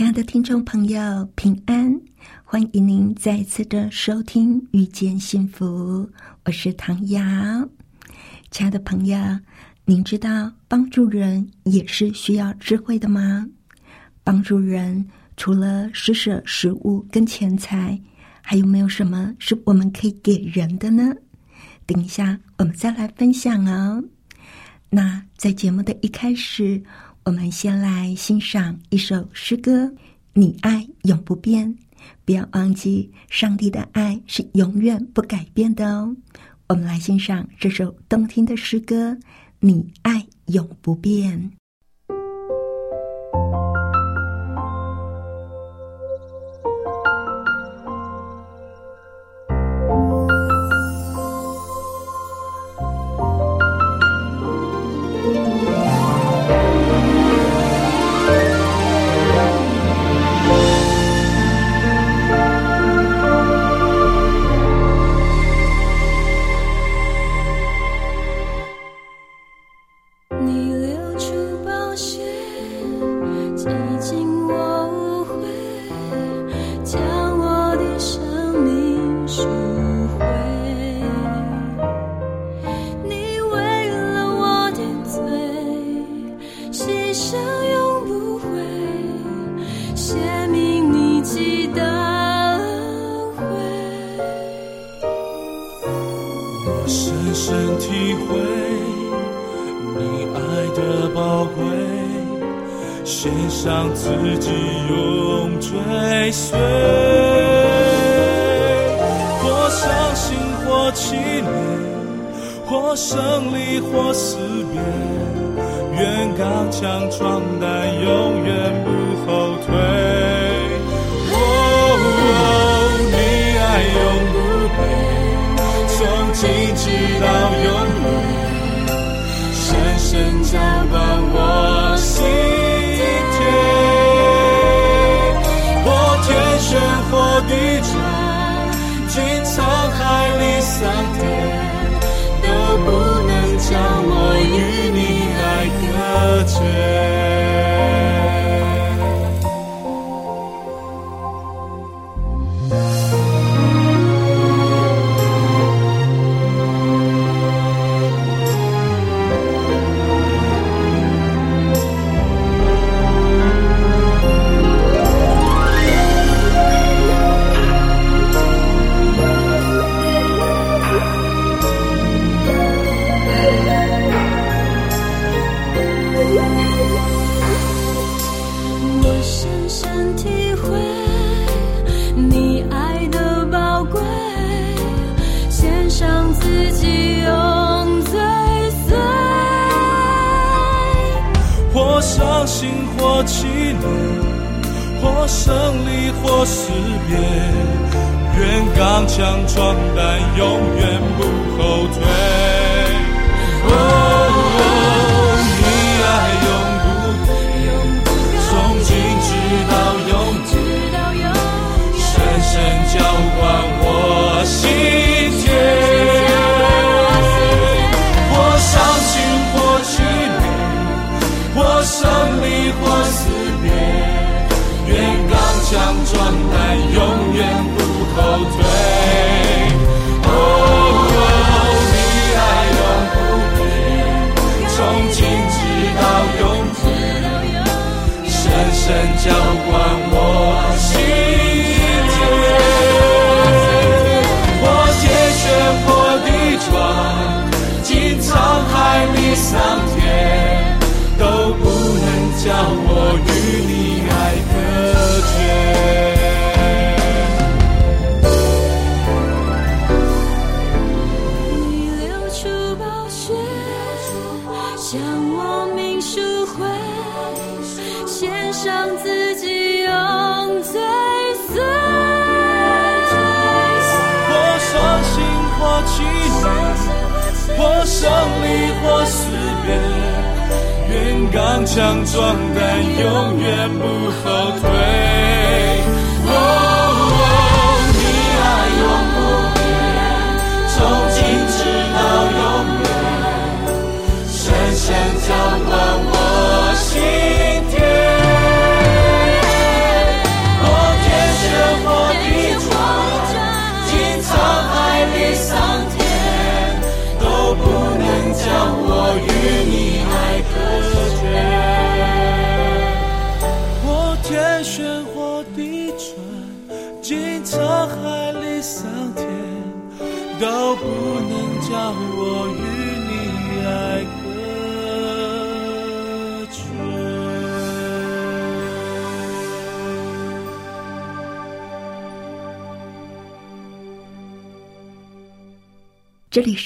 亲爱的听众朋友，平安！欢迎您再次的收听《遇见幸福》，我是唐瑶。亲爱的朋友，您知道帮助人也是需要智慧的吗？帮助人除了施舍食物跟钱财，还有没有什么是我们可以给人的呢？等一下我们再来分享哦。那在节目的一开始。我们先来欣赏一首诗歌：“你爱永不变，不要忘记，上帝的爱是永远不改变的哦。”我们来欣赏这首动听的诗歌：“你爱永不变。”想闯，但永远不后退。哦，你爱永不变，从今直到永远，深深相伴我。身体会你爱的宝贵献上自己用最碎或伤心或凄冷或胜利或失别愿刚强壮胆永远不后退。让壮胆永远不后退。哦你爱永不变从今直到永远。深深交刚强壮胆，永远不后退。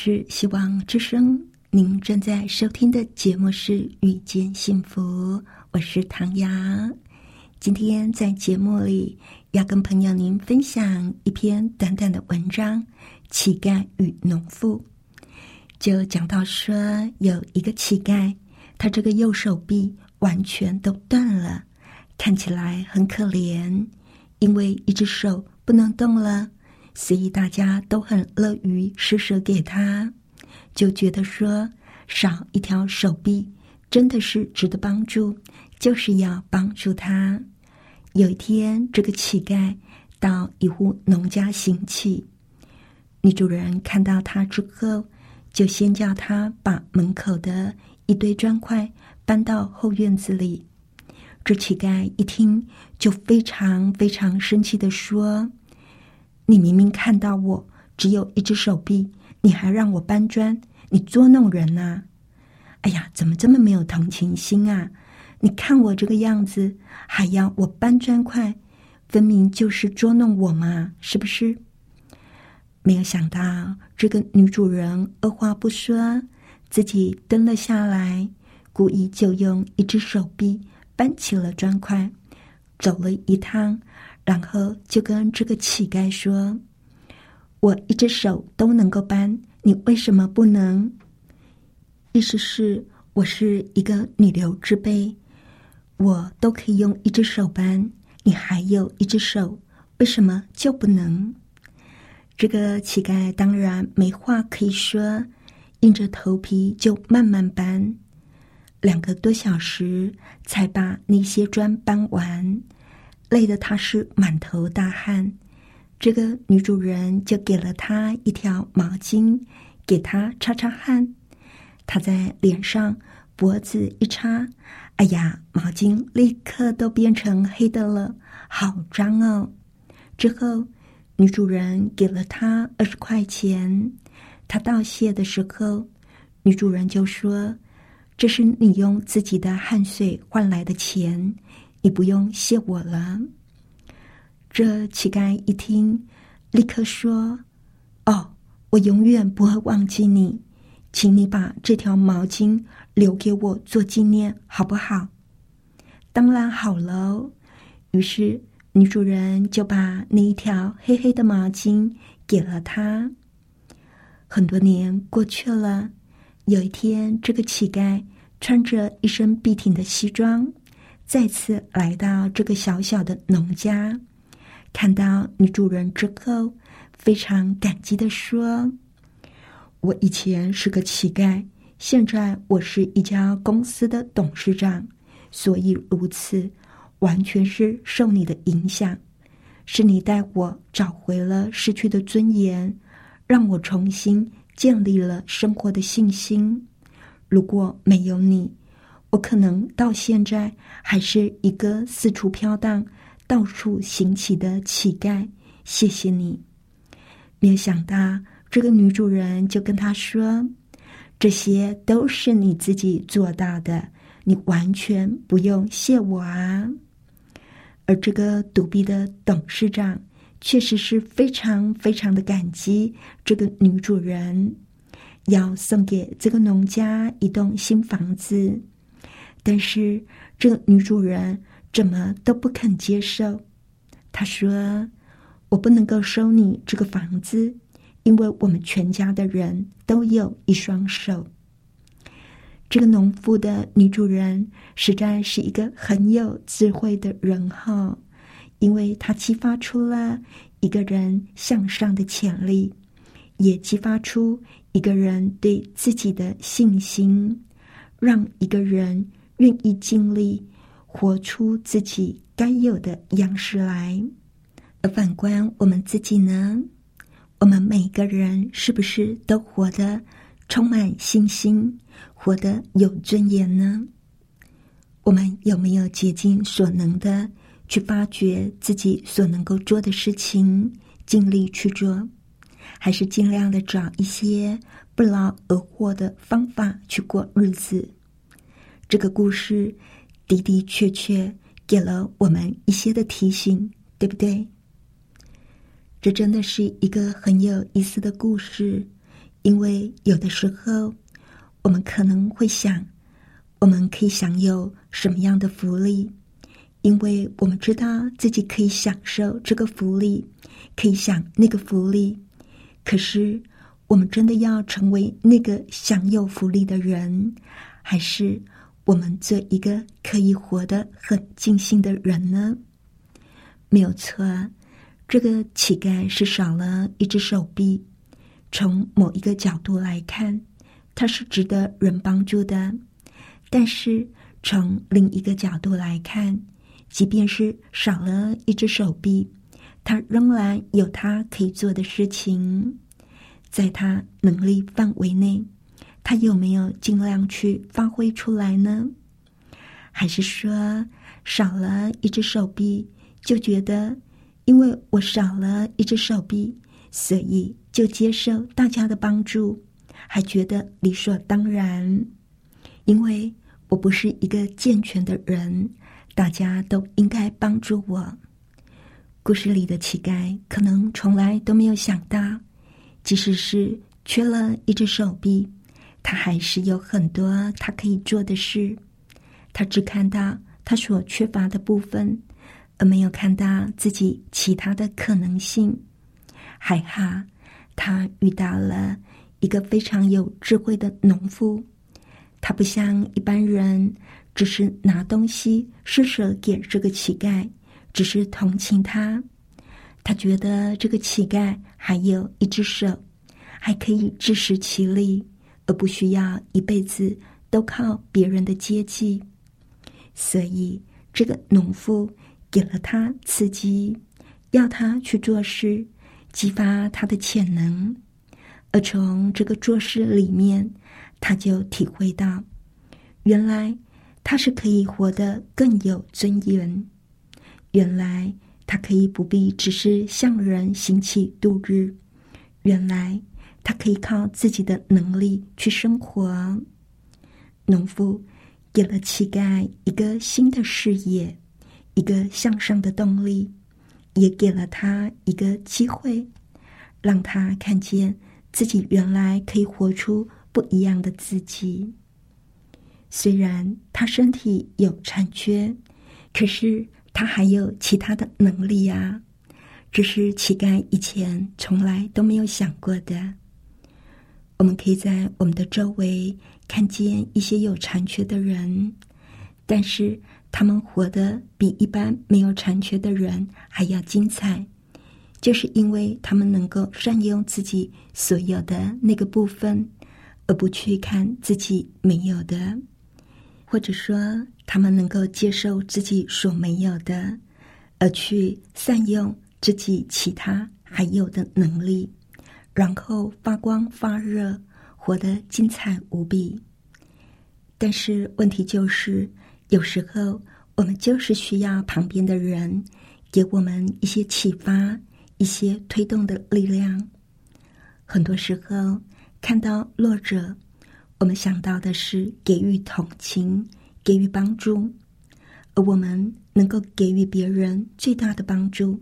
是希望之声，您正在收听的节目是《遇见幸福》，我是唐瑶。今天在节目里要跟朋友您分享一篇短短的文章《乞丐与农妇》，就讲到说有一个乞丐，他这个右手臂完全都断了，看起来很可怜，因为一只手不能动了。所以大家都很乐于施舍给他，就觉得说少一条手臂真的是值得帮助，就是要帮助他。有一天，这个乞丐到一户农家行乞，女主人看到他之后，就先叫他把门口的一堆砖块搬到后院子里。这乞丐一听，就非常非常生气的说。你明明看到我只有一只手臂，你还让我搬砖，你捉弄人呐、哎呀，怎么这么没有同情心啊？你看我这个样子，还要我搬砖块，分明就是捉弄我嘛，是不是？没有想到，这个女主人二话不说，自己蹲了下来，故意就用一只手臂搬起了砖块，走了一趟。然后就跟这个乞丐说：“我一只手都能够搬，你为什么不能？”意思是我是一个女流之辈，我都可以用一只手搬，你还有一只手，为什么就不能？这个乞丐当然没话可以说，硬着头皮就慢慢搬，两个多小时才把那些砖搬完。累得他是满头大汗，这个女主人就给了他一条毛巾，给他擦擦汗。他在脸上、脖子一擦，哎呀，毛巾立刻都变成黑的了，好脏哦！之后，女主人给了他二十块钱。他道谢的时候，女主人就说：“这是你用自己的汗水换来的钱。”你不用谢我了。这乞丐一听，立刻说：“哦，我永远不会忘记你，请你把这条毛巾留给我做纪念，好不好？”当然好喽。于是女主人就把那一条黑黑的毛巾给了他。很多年过去了，有一天，这个乞丐穿着一身笔挺的西装。再次来到这个小小的农家，看到女主人之后，非常感激的说：“我以前是个乞丐，现在我是一家公司的董事长，所以如此，完全是受你的影响，是你带我找回了失去的尊严，让我重新建立了生活的信心。如果没有你，我可能到现在还是一个四处飘荡、到处行乞的乞丐。谢谢你。没有想到，这个女主人就跟他说：“这些都是你自己做到的，你完全不用谢我啊。”而这个独臂的董事长确实是非常非常的感激这个女主人，要送给这个农家一栋新房子。但是，这个女主人怎么都不肯接受。她说：“我不能够收你这个房子，因为我们全家的人都有一双手。”这个农妇的女主人实在是一个很有智慧的人哈，因为她激发出了一个人向上的潜力，也激发出一个人对自己的信心，让一个人愿意尽力活出自己该有的样式来。而反观我们自己呢，我们每个人是不是都活得充满信心？活得有尊严呢？我们有没有竭尽所能的去发掘自己所能够做的事情，尽力去做，还是尽量的找一些不劳而获的方法去过日子？这个故事的的确确给了我们一些的提醒，对不对？这真的是一个很有意思的故事，因为有的时候。我们可能会想，我们可以享有什么样的福利？因为我们知道自己可以享受这个福利，可以享那个福利。可是，我们真的要成为那个享有福利的人，还是我们做一个可以活得很尽兴的人呢？没有错，这个乞丐是少了一只手臂。从某一个角度来看。他是值得人帮助的，但是从另一个角度来看，即便是少了一只手臂，他仍然有他可以做的事情，在他能力范围内，他有没有尽量去发挥出来呢？还是说少了一只手臂，就觉得因为我少了一只手臂，所以就接受大家的帮助？还觉得理所当然，因为我不是一个健全的人，大家都应该帮助我。故事里的乞丐可能从来都没有想到，即使是缺了一只手臂，他还是有很多他可以做的事。他只看到他所缺乏的部分，而没有看到自己其他的可能性。害怕他遇到了。一个非常有智慧的农夫，他不像一般人，只是拿东西施舍给这个乞丐，只是同情他。他觉得这个乞丐还有一只手，还可以自食其力，而不需要一辈子都靠别人的接济。所以，这个农夫给了他刺激，要他去做事，激发他的潜能。而从这个做事里面，他就体会到，原来他是可以活得更有尊严。原来他可以不必只是向人行乞度日。原来他可以靠自己的能力去生活。农夫给了乞丐一个新的视野，一个向上的动力，也给了他一个机会，让他看见。自己原来可以活出不一样的自己。虽然他身体有残缺，可是他还有其他的能力啊！这是乞丐以前从来都没有想过的。我们可以在我们的周围看见一些有残缺的人，但是他们活得比一般没有残缺的人还要精彩。就是因为他们能够善用自己所有的那个部分，而不去看自己没有的，或者说他们能够接受自己所没有的，而去善用自己其他还有的能力，然后发光发热，活得精彩无比。但是问题就是，有时候我们就是需要旁边的人给我们一些启发。一些推动的力量，很多时候看到弱者，我们想到的是给予同情、给予帮助，而我们能够给予别人最大的帮助，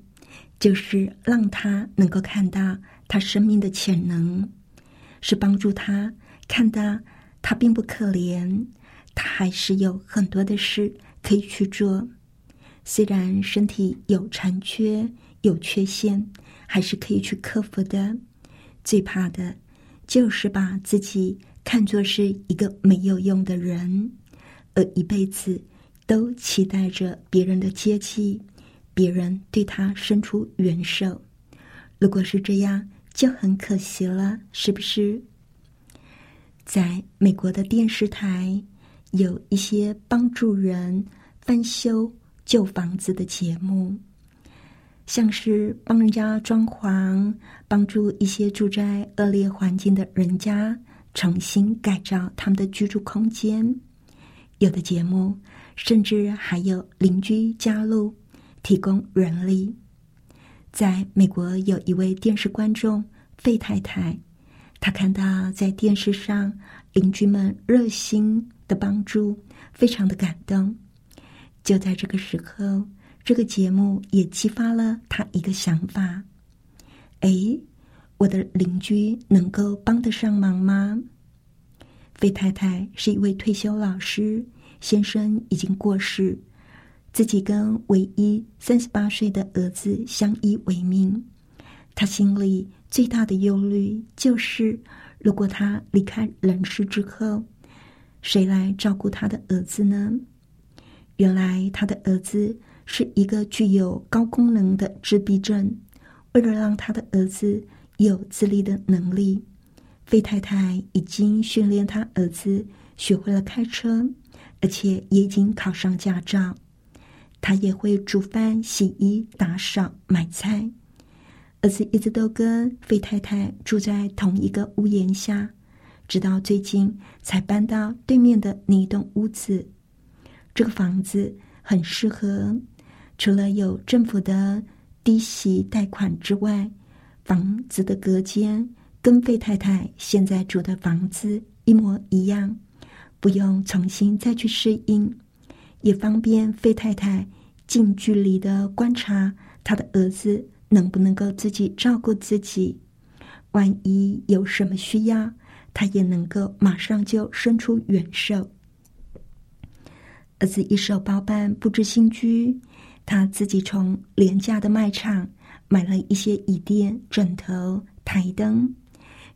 就是让他能够看到他生命的潜能，是帮助他看到他并不可怜，他还是有很多的事可以去做。虽然身体有残缺、有缺陷，还是可以去克服的。最怕的，就是把自己看作是一个没有用的人，而一辈子都期待着别人的接济，别人对他伸出援手。如果是这样，就很可惜了，是不是？在美国的电视台，有一些帮助人翻修旧房子的节目，像是帮人家装潢，帮助一些住在恶劣环境的人家重新改造他们的居住空间。有的节目甚至还有邻居加入，提供人力。在美国，有一位电视观众费太太。她看到在电视上邻居们热心的帮助，非常的感动。就在这个时候，这个节目也激发了他一个想法：哎，我的邻居能够帮得上忙吗？费太太是一位退休老师，先生已经过世，自己跟唯一三十八岁的儿子相依为命。他心里。最大的忧虑就是，如果他离开人世之后，谁来照顾他的儿子呢？原来他的儿子是一个具有高功能的自闭症。为了让他的儿子有自立的能力，费太太已经训练他儿子学会了开车，而且也已经考上驾照。他也会煮饭、洗衣、打扫、买菜。儿子一直都跟费太太住在同一个屋檐下，直到最近才搬到对面的那一栋屋子。这个房子很适合，除了有政府的低息贷款之外，房子的隔间跟费太太现在住的房子一模一样，不用重新再去适应，也方便费太太近距离的观察他的儿子。能不能够自己照顾自己？万一有什么需要，他也能够马上就伸出援手。儿子一手包办布置新居，他自己从廉价的卖场买了一些椅垫、枕头、台灯，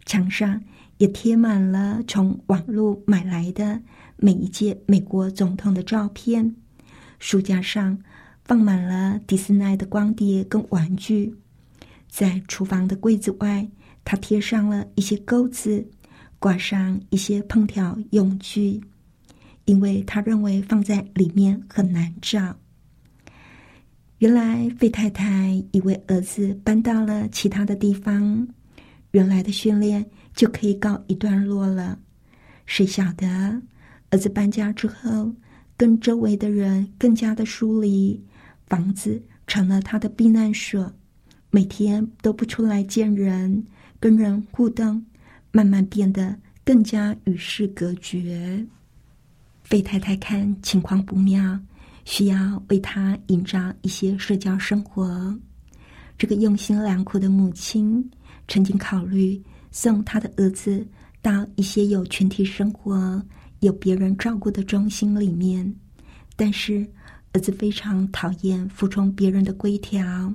墙上也贴满了从网络买来的每一届美国总统的照片，书架上。放满了迪斯奈的光碟跟玩具，在厨房的柜子外，他贴上了一些钩子，挂上一些烹调用具，因为他认为放在里面很难找。原来费太太以为儿子搬到了其他的地方，原来的训练就可以告一段落了。谁晓得儿子搬家之后，跟周围的人更加的疏离。房子成了他的避难所，每天都不出来见人，跟人互动，慢慢变得更加与世隔绝。费太太看情况不妙，需要为他营造一些社交生活。这个用心良苦的母亲曾经考虑送他的儿子到一些有群体生活、有别人照顾的中心里面，但是。儿子非常讨厌服从别人的规条，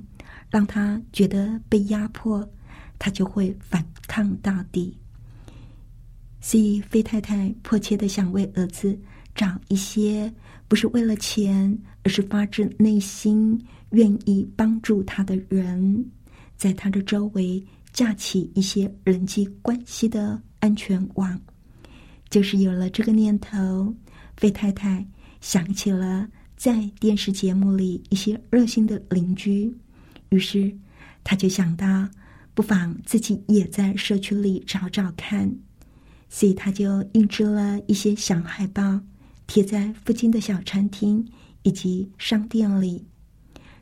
让他觉得被压迫，他就会反抗到底。所以，费太太迫切的想为儿子找一些不是为了钱，而是发自内心愿意帮助他的人，在他的周围架起一些人际关系的安全网。就是有了这个念头，费太太想起了。在电视节目里，一些热心的邻居，于是他就想到，不妨自己也在社区里找找看，所以他就印制了一些小海报，贴在附近的小餐厅以及商店里，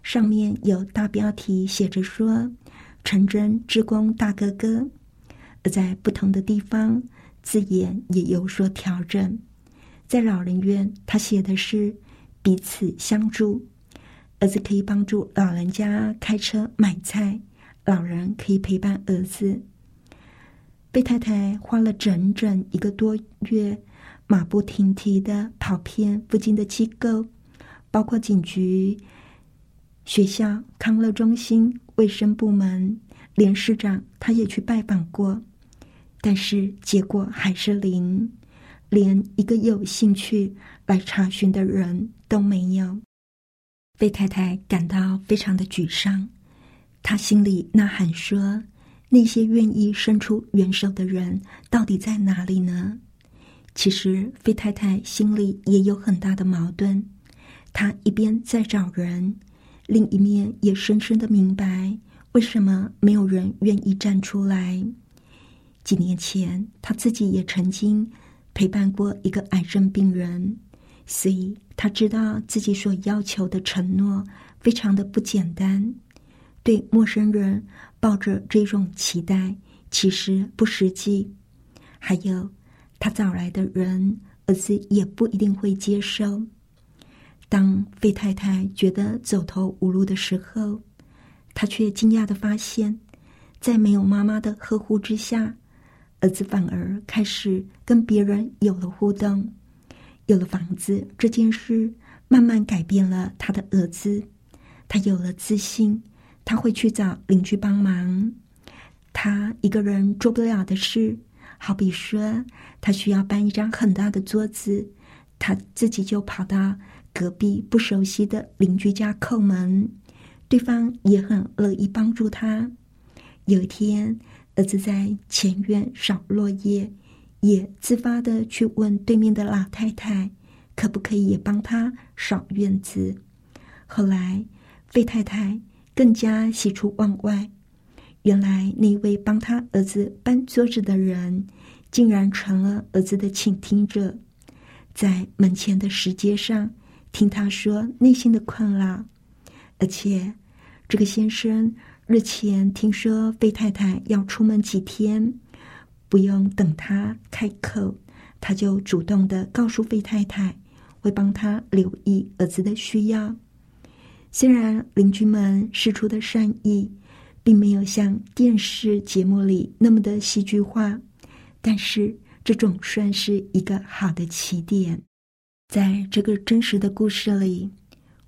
上面有大标题写着说“陈真职工大哥哥”，而在不同的地方字眼也有所调整，在老人院，他写的是。彼此相助，儿子可以帮助老人家开车买菜，老人可以陪伴儿子。贝太太花了整整一个多月，马不停蹄的跑遍附近的机构，包括警局、学校康乐中心、卫生部门，连市长他也去拜访过，但是结果还是零，连一个有兴趣来查询的人都没有。费太太感到非常的沮丧，她心里呐喊说：“那些愿意伸出援手的人到底在哪里呢？”其实，费太太心里也有很大的矛盾。她一边在找人，另一面也深深的明白为什么没有人愿意站出来。几年前，他自己也曾经陪伴过一个癌症病人。所以他知道自己所要求的承诺非常的不简单，对陌生人抱着这种期待其实不实际。还有，他找来的人儿子也不一定会接受。当费太太觉得走投无路的时候，他却惊讶的发现，在没有妈妈的呵护之下，儿子反而开始跟别人有了互动。有了房子这件事，慢慢改变了他的儿子。他有了自信，他会去找邻居帮忙。他一个人做不了的事，好比说他需要搬一张很大的桌子，他自己就跑到隔壁不熟悉的邻居家叩门，对方也很乐意帮助他。有一天，儿子在前院扫落叶。也自发的去问对面的老太太，可不可以也帮他扫院子。后来，费太太更加喜出望外，原来那位帮他儿子搬桌子的人，竟然成了儿子的倾听者，在门前的石阶上听他说内心的困扰。而且，这个先生日前听说费太太要出门几天。不用等他开口，他就主动的告诉费太太，会帮他留意儿子的需要。虽然邻居们施出的善意，并没有像电视节目里那么的戏剧化，但是这总算是一个好的起点。在这个真实的故事里，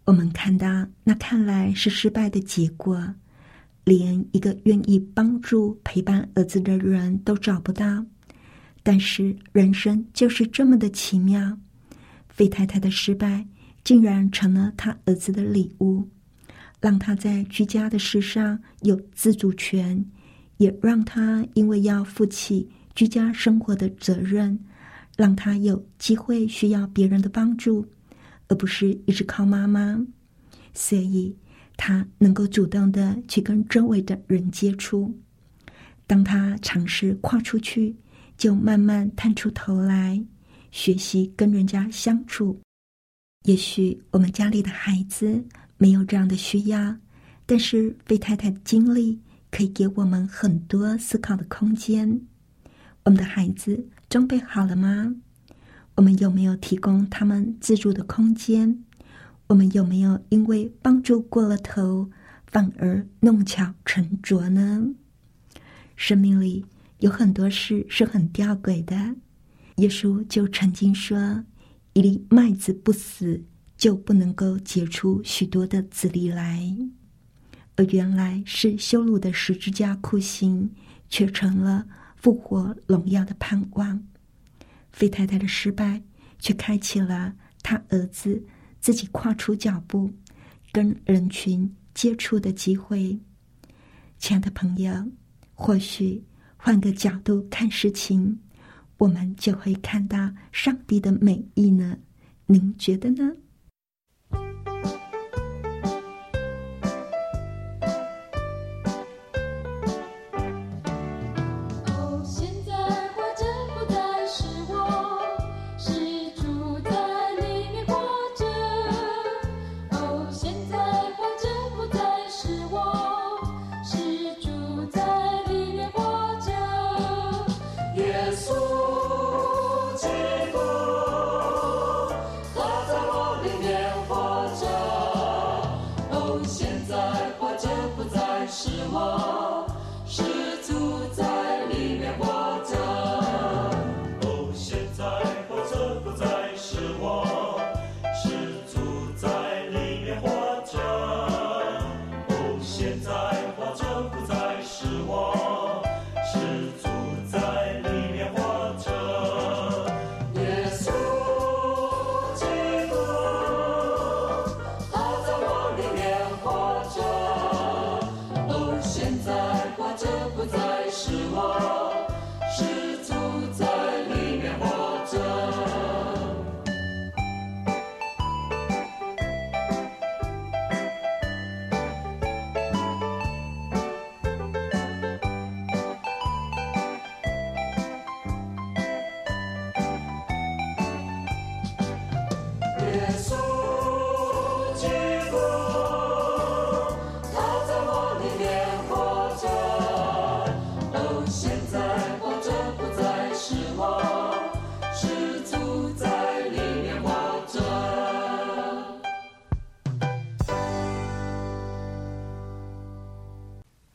我们看到那看来是失败的结果。连一个愿意帮助陪伴儿子的人都找不到，但是人生就是这么的奇妙。费太太的失败竟然成了他儿子的礼物，让他在居家的事上有自主权，也让他因为要负起居家生活的责任，让他有机会需要别人的帮助，而不是一直靠妈妈。所以。他能够主动的去跟周围的人接触，当他尝试跨出去，就慢慢探出头来学习跟人家相处。也许我们家里的孩子没有这样的需要，但是费太太的经历可以给我们很多思考的空间。我们的孩子装备好了吗？我们有没有提供他们自助的空间？我们有没有因为帮助过了头，反而弄巧成拙呢？生命里有很多事是很吊诡的。耶稣就曾经说：“一粒麦子不死，就不能够结出许多的籽粒来。”而原来是修路的十字架酷刑，却成了复活荣耀的盼望。费太太的失败，却开启了他儿子。自己跨出脚步，跟人群接触的机会，亲爱的朋友，或许换个角度看事情，我们就会看到上帝的美意呢。您觉得呢？